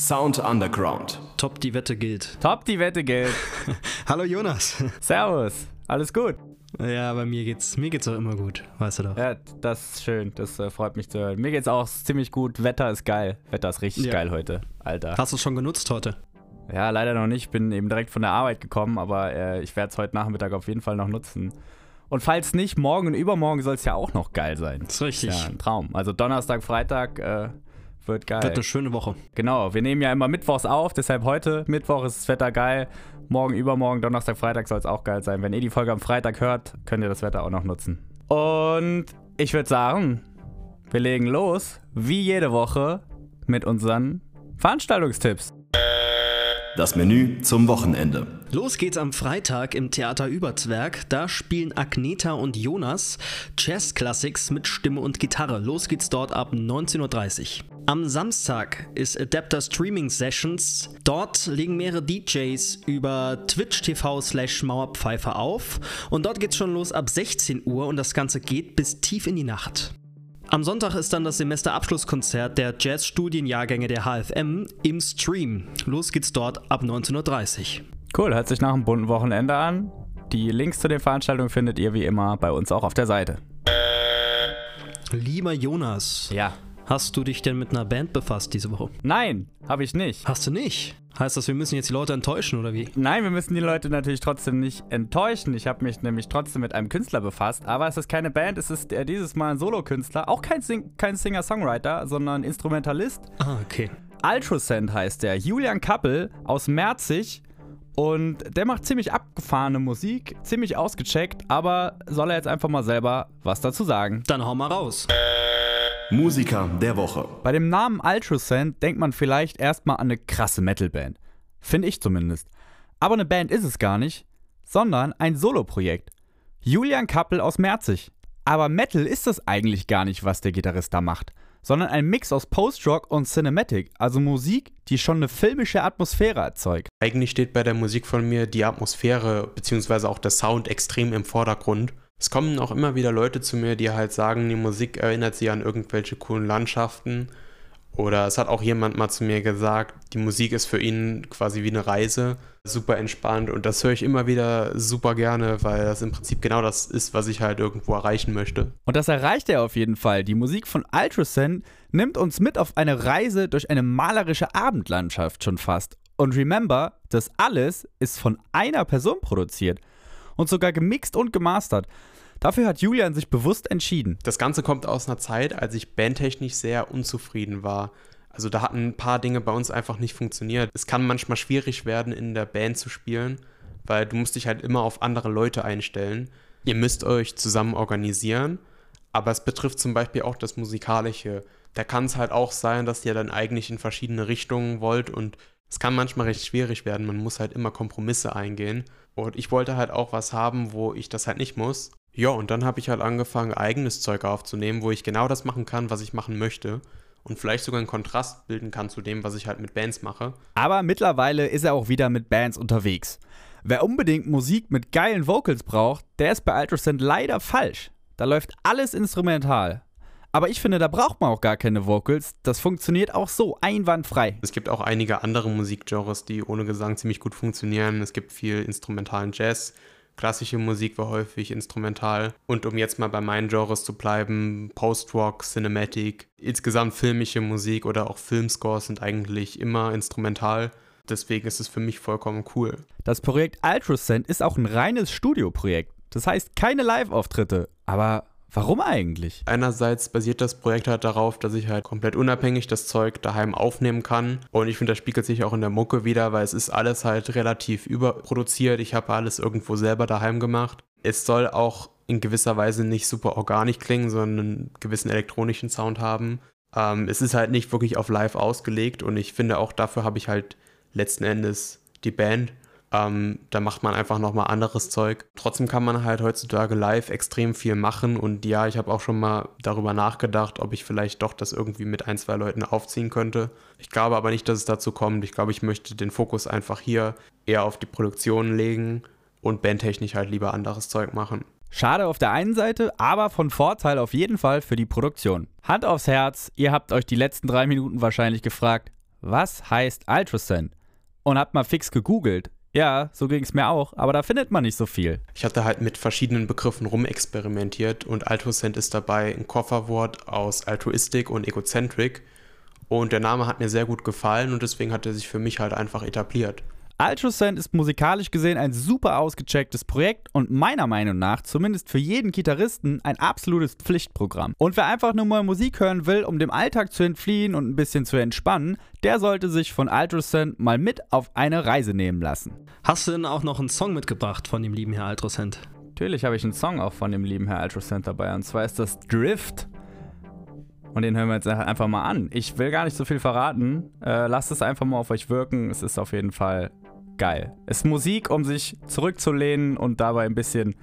Sound Underground. Top, die Wette gilt. Top, die Wette gilt. Hallo Jonas. Servus. Alles gut? Ja, bei mir geht's, mir geht's auch immer gut, weißt du doch. Ja, das ist schön. Das äh, freut mich zu hören. Mir geht's auch ziemlich gut. Wetter ist geil. Wetter ist richtig Ja. geil heute, Alter. Hast du es schon genutzt heute? Ja, leider noch nicht. Bin eben direkt von der Arbeit gekommen, aber äh, ich werde es heute Nachmittag auf jeden Fall noch nutzen. Und falls nicht, morgen und übermorgen soll es ja auch noch geil sein. Das ist richtig. Ja, ein Traum. Also Donnerstag, Freitag äh, wird geil. Wird eine schöne Woche. Genau, wir nehmen ja immer Mittwochs auf, deshalb heute Mittwoch ist das Wetter geil. Morgen, übermorgen, Donnerstag, Freitag soll es auch geil sein. Wenn ihr die Folge am Freitag hört, könnt ihr das Wetter auch noch nutzen. Und ich würde sagen, wir legen los, wie jede Woche, mit unseren Veranstaltungstipps. Das Menü zum Wochenende. Los geht's am Freitag im Theater Überzwerg. Da spielen Agneta und Jonas Jazz Classics mit Stimme und Gitarre. Los geht's dort ab 19.30 Uhr. Am Samstag ist Adapter Streaming Sessions. Dort legen mehrere DJs über Twitch TV slash Mauerpfeifer auf. Und dort geht's schon los ab 16 Uhr und das Ganze geht bis tief in die Nacht. Am Sonntag ist dann das Semesterabschlusskonzert der Jazzstudienjahrgänge der HFM im Stream. Los geht's dort ab 19.30 Uhr. Cool, hört sich nach einem bunten Wochenende an. Die Links zu den Veranstaltungen findet ihr wie immer bei uns auch auf der Seite. Lieber Jonas, Ja. Hast du dich denn mit einer Band befasst diese Woche? Nein, habe ich nicht. Hast du nicht? Heißt das, wir müssen jetzt die Leute enttäuschen oder wie? Nein, wir müssen die Leute natürlich trotzdem nicht enttäuschen. Ich habe mich nämlich trotzdem mit einem Künstler befasst, aber es ist keine Band, es ist äh, dieses Mal ein Solokünstler, auch kein, Sing kein Singer-Songwriter, sondern Instrumentalist. Ah, okay. Ultrasend heißt der, Julian Kappel aus Merzig und der macht ziemlich abgefahrene Musik, ziemlich ausgecheckt, aber soll er jetzt einfach mal selber was dazu sagen. Dann hau mal raus. Musiker der Woche. Bei dem Namen Ultrasend denkt man vielleicht erstmal an eine krasse Metalband. Finde ich zumindest. Aber eine Band ist es gar nicht, sondern ein Soloprojekt. Julian Kappel aus Merzig. Aber Metal ist das eigentlich gar nicht, was der Gitarrist da macht, sondern ein Mix aus Post-Rock und Cinematic, also Musik, die schon eine filmische Atmosphäre erzeugt. Eigentlich steht bei der Musik von mir die Atmosphäre bzw. auch der Sound extrem im Vordergrund. Es kommen auch immer wieder Leute zu mir, die halt sagen, die Musik erinnert sie an irgendwelche coolen Landschaften. Oder es hat auch jemand mal zu mir gesagt, die Musik ist für ihn quasi wie eine Reise, super entspannt. Und das höre ich immer wieder super gerne, weil das im Prinzip genau das ist, was ich halt irgendwo erreichen möchte. Und das erreicht er auf jeden Fall. Die Musik von Ultrasen nimmt uns mit auf eine Reise durch eine malerische Abendlandschaft schon fast. Und remember, das alles ist von einer Person produziert und sogar gemixt und gemastert. Dafür hat Julian sich bewusst entschieden. Das Ganze kommt aus einer Zeit, als ich bandtechnisch sehr unzufrieden war. Also da hatten ein paar Dinge bei uns einfach nicht funktioniert. Es kann manchmal schwierig werden, in der Band zu spielen, weil du musst dich halt immer auf andere Leute einstellen. Ihr müsst euch zusammen organisieren, aber es betrifft zum Beispiel auch das Musikalische. Da kann es halt auch sein, dass ihr dann eigentlich in verschiedene Richtungen wollt und es kann manchmal recht schwierig werden. Man muss halt immer Kompromisse eingehen. Und ich wollte halt auch was haben, wo ich das halt nicht muss. Ja, und dann habe ich halt angefangen, eigenes Zeug aufzunehmen, wo ich genau das machen kann, was ich machen möchte. Und vielleicht sogar einen Kontrast bilden kann zu dem, was ich halt mit Bands mache. Aber mittlerweile ist er auch wieder mit Bands unterwegs. Wer unbedingt Musik mit geilen Vocals braucht, der ist bei Ultrasound leider falsch. Da läuft alles instrumental. Aber ich finde, da braucht man auch gar keine Vocals. Das funktioniert auch so einwandfrei. Es gibt auch einige andere Musikgenres, die ohne Gesang ziemlich gut funktionieren. Es gibt viel instrumentalen Jazz. Klassische Musik war häufig instrumental. Und um jetzt mal bei meinen Genres zu bleiben, Post-Rock, Cinematic, insgesamt filmische Musik oder auch Filmscores sind eigentlich immer instrumental. Deswegen ist es für mich vollkommen cool. Das Projekt Ultrasound ist auch ein reines Studioprojekt. Das heißt keine Live-Auftritte. Aber warum eigentlich? Einerseits basiert das Projekt halt darauf, dass ich halt komplett unabhängig das Zeug daheim aufnehmen kann. Und ich finde, das spiegelt sich auch in der Mucke wieder, weil es ist alles halt relativ überproduziert. Ich habe alles irgendwo selber daheim gemacht. Es soll auch in gewisser Weise nicht super organisch klingen, sondern einen gewissen elektronischen Sound haben. Ähm, es ist halt nicht wirklich auf Live ausgelegt und ich finde auch dafür habe ich halt letzten Endes die Band. Ähm, da macht man einfach nochmal anderes Zeug. Trotzdem kann man halt heutzutage live extrem viel machen und ja, ich habe auch schon mal darüber nachgedacht, ob ich vielleicht doch das irgendwie mit ein, zwei Leuten aufziehen könnte. Ich glaube aber nicht, dass es dazu kommt. Ich glaube, ich möchte den Fokus einfach hier eher auf die Produktion legen und bandtechnisch halt lieber anderes Zeug machen. Schade auf der einen Seite, aber von Vorteil auf jeden Fall für die Produktion. Hand aufs Herz, ihr habt euch die letzten drei Minuten wahrscheinlich gefragt, was heißt Ultrasound? Und hab mal fix gegoogelt. Ja, so ging es mir auch, aber da findet man nicht so viel. Ich hatte halt mit verschiedenen Begriffen rumexperimentiert und Altrucent ist dabei ein Kofferwort aus Altruistik und Egocentric. Und der Name hat mir sehr gut gefallen und deswegen hat er sich für mich halt einfach etabliert. Ultrasound ist musikalisch gesehen ein super ausgechecktes Projekt und meiner Meinung nach zumindest für jeden Gitarristen ein absolutes Pflichtprogramm. Und wer einfach nur mal Musik hören will, um dem Alltag zu entfliehen und ein bisschen zu entspannen, der sollte sich von Ultrasound mal mit auf eine Reise nehmen lassen. Hast du denn auch noch einen Song mitgebracht von dem lieben Herr Ultrasound? Natürlich habe ich einen Song auch von dem lieben Herr Ultrasound dabei und zwar ist das Drift. Und den hören wir jetzt einfach mal an. Ich will gar nicht so viel verraten. Äh, lasst es einfach mal auf euch wirken. Es ist auf jeden Fall geil. Es ist Musik, um sich zurückzulehnen und dabei ein bisschen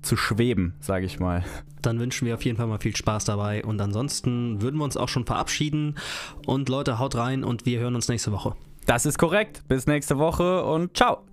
zu schweben, sage ich mal. Dann wünschen wir auf jeden Fall mal viel Spaß dabei und ansonsten würden wir uns auch schon verabschieden und Leute, haut rein und wir hören uns nächste Woche. Das ist korrekt. Bis nächste Woche und ciao.